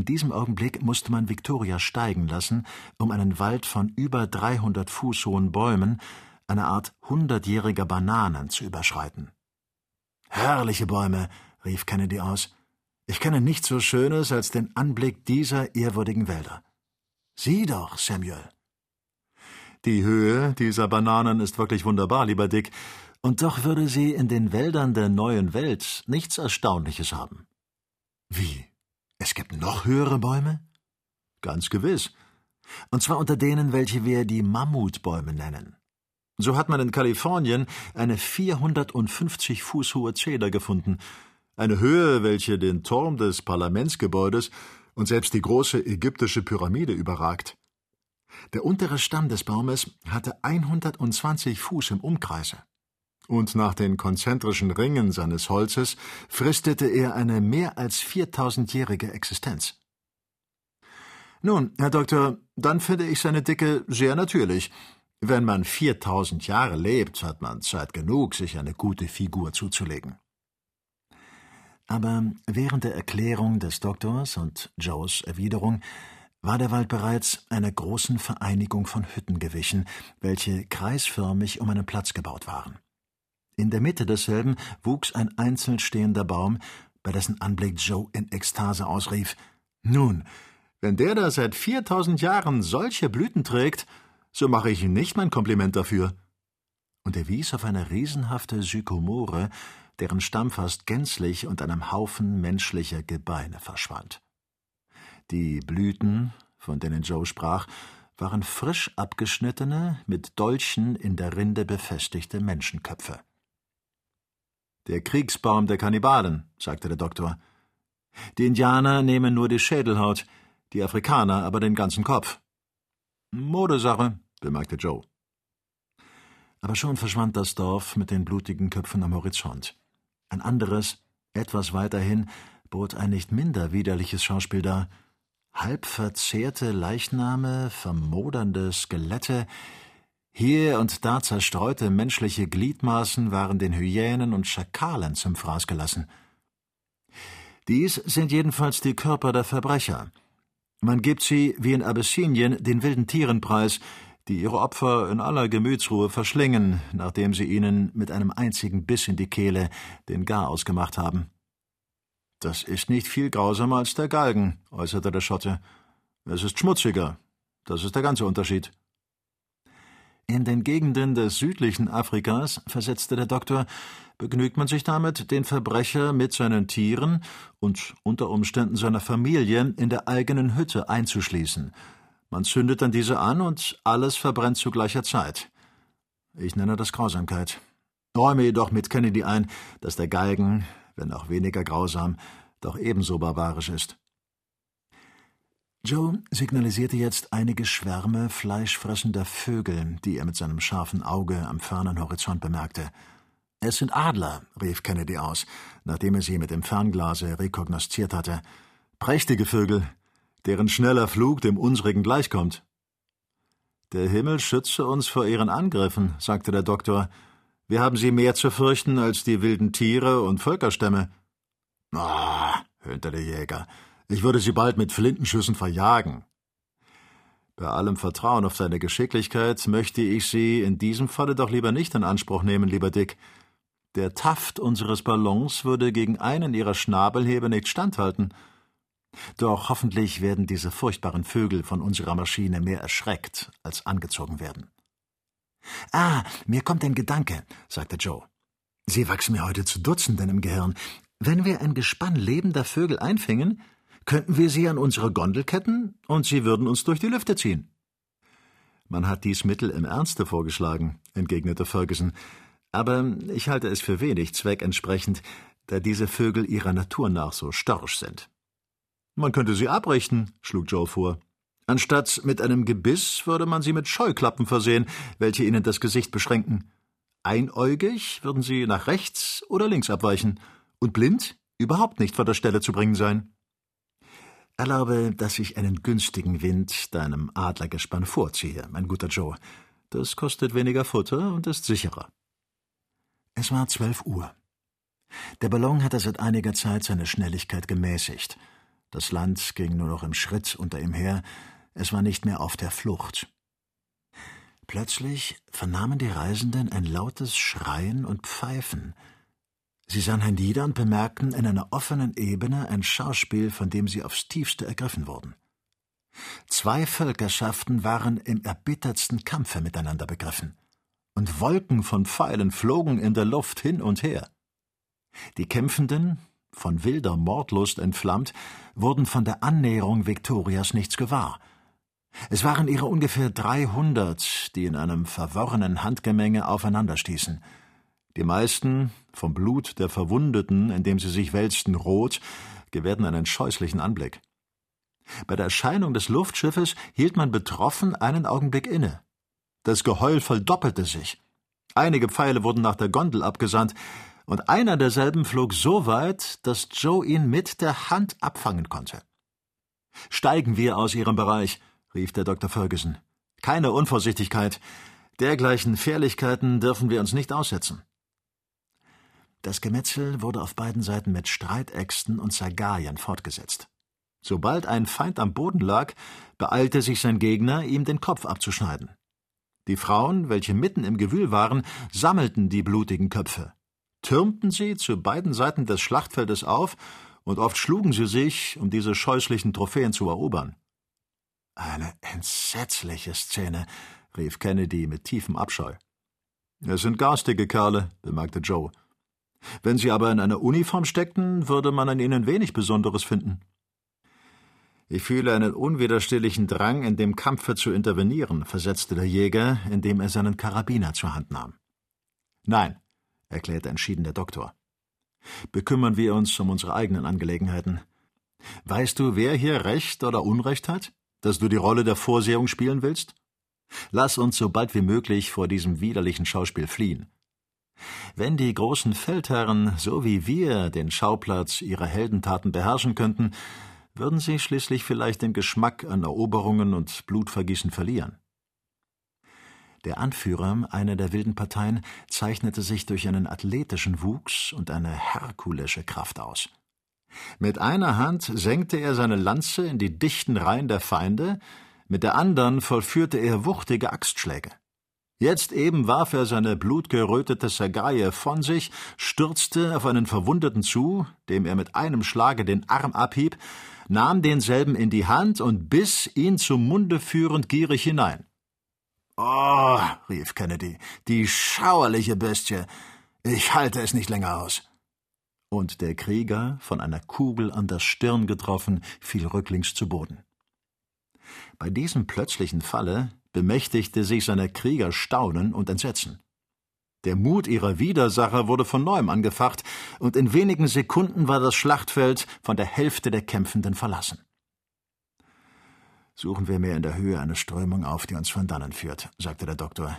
In diesem Augenblick musste man Victoria steigen lassen, um einen Wald von über 300 Fuß hohen Bäumen, eine Art hundertjähriger Bananen, zu überschreiten. Herrliche Bäume, rief Kennedy aus. Ich kenne nichts so Schönes als den Anblick dieser ehrwürdigen Wälder. Sieh doch, Samuel. Die Höhe dieser Bananen ist wirklich wunderbar, lieber Dick, und doch würde sie in den Wäldern der neuen Welt nichts Erstaunliches haben. Wie? Es gibt noch höhere Bäume? Ganz gewiss. Und zwar unter denen, welche wir die Mammutbäume nennen. So hat man in Kalifornien eine 450 Fuß hohe Zeder gefunden, eine Höhe, welche den Turm des Parlamentsgebäudes und selbst die große ägyptische Pyramide überragt. Der untere Stamm des Baumes hatte 120 Fuß im Umkreise. Und nach den konzentrischen Ringen seines Holzes fristete er eine mehr als 4000-jährige Existenz. Nun, Herr Doktor, dann finde ich seine Dicke sehr natürlich. Wenn man 4000 Jahre lebt, hat man Zeit genug, sich eine gute Figur zuzulegen. Aber während der Erklärung des Doktors und Joes Erwiderung war der Wald bereits einer großen Vereinigung von Hütten gewichen, welche kreisförmig um einen Platz gebaut waren. In der Mitte desselben wuchs ein einzeln stehender Baum, bei dessen Anblick Joe in Ekstase ausrief: Nun, wenn der da seit viertausend Jahren solche Blüten trägt, so mache ich ihm nicht mein Kompliment dafür. Und er wies auf eine riesenhafte Sykomore, deren Stamm fast gänzlich unter einem Haufen menschlicher Gebeine verschwand. Die Blüten, von denen Joe sprach, waren frisch abgeschnittene, mit Dolchen in der Rinde befestigte Menschenköpfe. Der Kriegsbaum der Kannibalen, sagte der Doktor. Die Indianer nehmen nur die Schädelhaut, die Afrikaner aber den ganzen Kopf. Modesache, bemerkte Joe. Aber schon verschwand das Dorf mit den blutigen Köpfen am Horizont. Ein anderes, etwas weiterhin, bot ein nicht minder widerliches Schauspiel dar halb verzehrte Leichname, vermodernde Skelette, hier und da zerstreute menschliche Gliedmaßen waren den Hyänen und Schakalen zum Fraß gelassen. Dies sind jedenfalls die Körper der Verbrecher. Man gibt sie, wie in Abyssinien, den wilden Tieren preis, die ihre Opfer in aller Gemütsruhe verschlingen, nachdem sie ihnen mit einem einzigen Biss in die Kehle den Gar ausgemacht haben. Das ist nicht viel grausamer als der Galgen, äußerte der Schotte. Es ist schmutziger. Das ist der ganze Unterschied. In den Gegenden des südlichen Afrikas, versetzte der Doktor, begnügt man sich damit, den Verbrecher mit seinen Tieren und unter Umständen seiner Familie in der eigenen Hütte einzuschließen. Man zündet dann diese an und alles verbrennt zu gleicher Zeit. Ich nenne das Grausamkeit. Räume jedoch mit Kennedy ein, dass der Galgen, wenn auch weniger grausam, doch ebenso barbarisch ist. Joe signalisierte jetzt einige Schwärme fleischfressender Vögel, die er mit seinem scharfen Auge am fernen Horizont bemerkte. Es sind Adler, rief Kennedy aus, nachdem er sie mit dem Fernglase rekognosziert hatte. Prächtige Vögel, deren schneller Flug dem unsrigen gleichkommt. Der Himmel schütze uns vor ihren Angriffen, sagte der Doktor, wir haben sie mehr zu fürchten als die wilden Tiere und Völkerstämme. Ah, höhnte der Jäger, ich würde sie bald mit Flintenschüssen verjagen. Bei allem Vertrauen auf seine Geschicklichkeit möchte ich Sie in diesem Falle doch lieber nicht in Anspruch nehmen, lieber Dick. Der Taft unseres Ballons würde gegen einen Ihrer Schnabelhebe nicht standhalten. Doch hoffentlich werden diese furchtbaren Vögel von unserer Maschine mehr erschreckt als angezogen werden. Ah, mir kommt ein Gedanke, sagte Joe. Sie wachsen mir heute zu Dutzenden im Gehirn. Wenn wir ein Gespann lebender Vögel einfingen, könnten wir sie an unsere Gondel ketten und sie würden uns durch die Lüfte ziehen. Man hat dies Mittel im Ernste vorgeschlagen, entgegnete Ferguson, aber ich halte es für wenig zweckentsprechend, da diese Vögel ihrer Natur nach so störrisch sind. Man könnte sie abrichten, schlug Joe vor. Anstatt mit einem Gebiss würde man sie mit Scheuklappen versehen, welche ihnen das Gesicht beschränken. Einäugig würden sie nach rechts oder links abweichen, und blind überhaupt nicht von der Stelle zu bringen sein. Erlaube, dass ich einen günstigen Wind deinem Adlergespann vorziehe, mein guter Joe. Das kostet weniger Futter und ist sicherer. Es war zwölf Uhr. Der Ballon hatte seit einiger Zeit seine Schnelligkeit gemäßigt. Das Land ging nur noch im Schritt unter ihm her, es war nicht mehr auf der Flucht. Plötzlich vernahmen die Reisenden ein lautes Schreien und Pfeifen. Sie sahen hernieder und bemerkten in einer offenen Ebene ein Schauspiel, von dem sie aufs tiefste ergriffen wurden. Zwei Völkerschaften waren im erbittertsten Kampfe miteinander begriffen, und Wolken von Pfeilen flogen in der Luft hin und her. Die Kämpfenden, von wilder Mordlust entflammt, wurden von der Annäherung Viktorias nichts gewahr. Es waren ihre ungefähr dreihundert, die in einem verworrenen Handgemenge aufeinanderstießen. Die meisten, vom Blut der Verwundeten, in dem sie sich wälzten, rot, gewährten einen scheußlichen Anblick. Bei der Erscheinung des Luftschiffes hielt man betroffen einen Augenblick inne. Das Geheul verdoppelte sich. Einige Pfeile wurden nach der Gondel abgesandt, und einer derselben flog so weit, dass Joe ihn mit der Hand abfangen konnte. Steigen wir aus Ihrem Bereich, rief der Dr. Ferguson. Keine Unvorsichtigkeit. Dergleichen Fährlichkeiten dürfen wir uns nicht aussetzen. Das Gemetzel wurde auf beiden Seiten mit Streitäxten und Zagarien fortgesetzt. Sobald ein Feind am Boden lag, beeilte sich sein Gegner, ihm den Kopf abzuschneiden. Die Frauen, welche mitten im Gewühl waren, sammelten die blutigen Köpfe, türmten sie zu beiden Seiten des Schlachtfeldes auf, und oft schlugen sie sich, um diese scheußlichen Trophäen zu erobern. Eine entsetzliche Szene, rief Kennedy mit tiefem Abscheu. Es sind garstige Kerle, bemerkte Joe. Wenn sie aber in einer Uniform steckten, würde man an ihnen wenig Besonderes finden. Ich fühle einen unwiderstehlichen Drang, in dem Kampfe zu intervenieren, versetzte der Jäger, indem er seinen Karabiner zur Hand nahm. Nein, erklärte entschieden der Doktor. Bekümmern wir uns um unsere eigenen Angelegenheiten. Weißt du, wer hier Recht oder Unrecht hat? Dass du die Rolle der Vorsehung spielen willst? Lass uns so bald wie möglich vor diesem widerlichen Schauspiel fliehen. Wenn die großen Feldherren so wie wir den Schauplatz ihrer Heldentaten beherrschen könnten, würden sie schließlich vielleicht den Geschmack an Eroberungen und Blutvergießen verlieren. Der Anführer einer der wilden Parteien zeichnete sich durch einen athletischen Wuchs und eine herkulische Kraft aus. Mit einer Hand senkte er seine Lanze in die dichten Reihen der Feinde, mit der anderen vollführte er wuchtige Axtschläge. Jetzt eben warf er seine blutgerötete Sagaie von sich, stürzte auf einen Verwundeten zu, dem er mit einem Schlage den Arm abhieb, nahm denselben in die Hand und biss ihn zum Munde führend gierig hinein. Oh, rief Kennedy, die schauerliche Bestie. Ich halte es nicht länger aus. Und der Krieger, von einer Kugel an der Stirn getroffen, fiel rücklings zu Boden. Bei diesem plötzlichen Falle bemächtigte sich seiner Krieger Staunen und Entsetzen. Der Mut ihrer Widersacher wurde von neuem angefacht, und in wenigen Sekunden war das Schlachtfeld von der Hälfte der Kämpfenden verlassen. Suchen wir mehr in der Höhe eine Strömung auf, die uns von dannen führt, sagte der Doktor.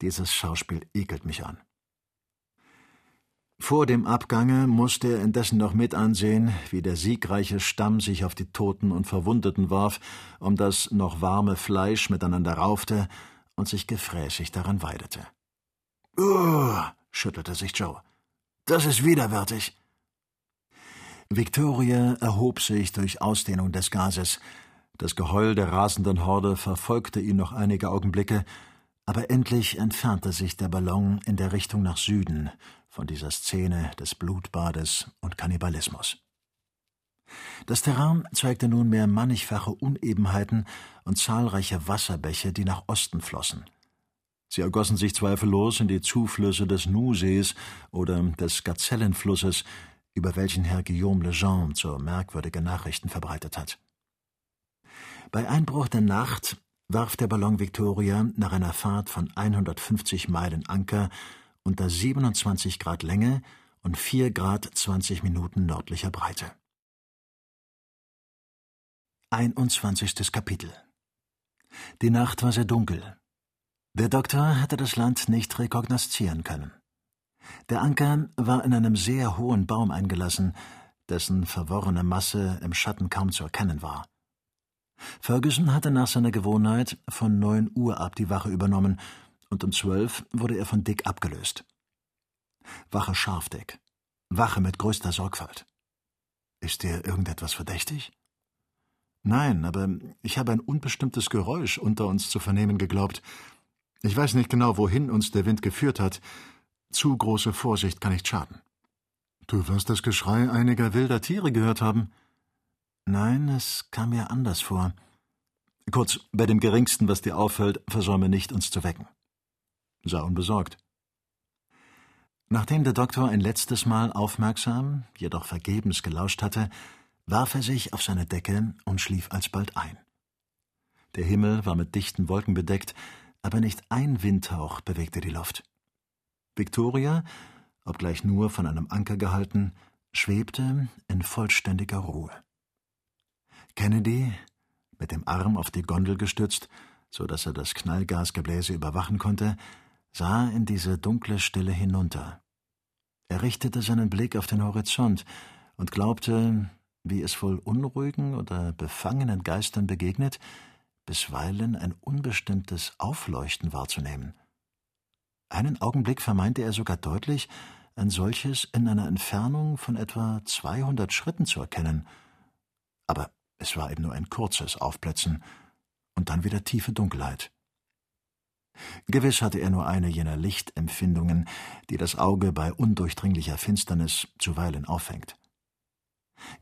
Dieses Schauspiel ekelt mich an. Vor dem Abgange musste er indessen noch mit ansehen, wie der siegreiche Stamm sich auf die Toten und Verwundeten warf, um das noch warme Fleisch miteinander raufte und sich gefräßig daran weidete. Uh, schüttelte sich Joe. Das ist widerwärtig. Victoria erhob sich durch Ausdehnung des Gases. Das Geheul der rasenden Horde verfolgte ihn noch einige Augenblicke, aber endlich entfernte sich der Ballon in der Richtung nach Süden von dieser Szene des Blutbades und Kannibalismus. Das Terrain zeigte nunmehr mannigfache Unebenheiten und zahlreiche Wasserbäche, die nach Osten flossen. Sie ergossen sich zweifellos in die Zuflüsse des Nusees oder des Gazellenflusses, über welchen Herr Guillaume Lejeune so merkwürdige Nachrichten verbreitet hat. Bei Einbruch der Nacht warf der Ballon Victoria nach einer Fahrt von 150 Meilen Anker unter 27 Grad Länge und 4 Grad 20 Minuten nördlicher Breite. 21. Kapitel Die Nacht war sehr dunkel. Der Doktor hatte das Land nicht rekognoszieren können. Der Anker war in einem sehr hohen Baum eingelassen, dessen verworrene Masse im Schatten kaum zu erkennen war. Ferguson hatte nach seiner Gewohnheit von neun Uhr ab die Wache übernommen, und um zwölf wurde er von Dick abgelöst. Wache scharf, Dick. Wache mit größter Sorgfalt. Ist dir irgendetwas verdächtig? Nein, aber ich habe ein unbestimmtes Geräusch unter uns zu vernehmen geglaubt. Ich weiß nicht genau, wohin uns der Wind geführt hat. Zu große Vorsicht kann nicht schaden. Du wirst das Geschrei einiger wilder Tiere gehört haben. Nein, es kam mir anders vor. Kurz, bei dem geringsten, was dir auffällt, versäume nicht, uns zu wecken. Sei unbesorgt. Nachdem der Doktor ein letztes Mal aufmerksam, jedoch vergebens gelauscht hatte, warf er sich auf seine Decke und schlief alsbald ein. Der Himmel war mit dichten Wolken bedeckt, aber nicht ein Windhauch bewegte die Luft. Victoria, obgleich nur von einem Anker gehalten, schwebte in vollständiger Ruhe. Kennedy, mit dem Arm auf die Gondel gestützt, so dass er das Knallgasgebläse überwachen konnte, sah in diese dunkle Stille hinunter. Er richtete seinen Blick auf den Horizont und glaubte, wie es wohl unruhigen oder befangenen Geistern begegnet, bisweilen ein unbestimmtes Aufleuchten wahrzunehmen. Einen Augenblick vermeinte er sogar deutlich, ein solches in einer Entfernung von etwa zweihundert Schritten zu erkennen. Aber es war eben nur ein kurzes Aufblitzen und dann wieder tiefe Dunkelheit. Gewiss hatte er nur eine jener Lichtempfindungen, die das Auge bei undurchdringlicher Finsternis zuweilen auffängt.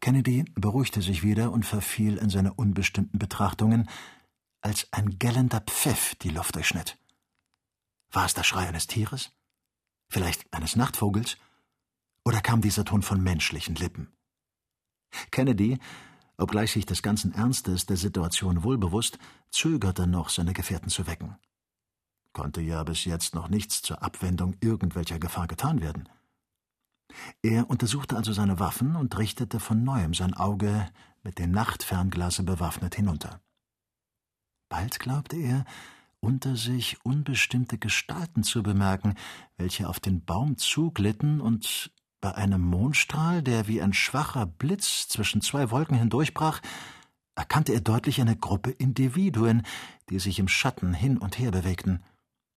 Kennedy beruhigte sich wieder und verfiel in seine unbestimmten Betrachtungen, als ein gellender Pfiff die Luft durchschnitt. War es der Schrei eines Tieres? Vielleicht eines Nachtvogels? Oder kam dieser Ton von menschlichen Lippen? Kennedy, obgleich sich des ganzen Ernstes der Situation wohlbewusst, zögerte noch, seine Gefährten zu wecken. Konnte ja bis jetzt noch nichts zur Abwendung irgendwelcher Gefahr getan werden. Er untersuchte also seine Waffen und richtete von neuem sein Auge mit dem Nachtfernglase bewaffnet hinunter. Bald glaubte er, unter sich unbestimmte Gestalten zu bemerken, welche auf den Baum zuglitten und bei einem Mondstrahl, der wie ein schwacher Blitz zwischen zwei Wolken hindurchbrach, erkannte er deutlich eine Gruppe Individuen, die sich im Schatten hin und her bewegten.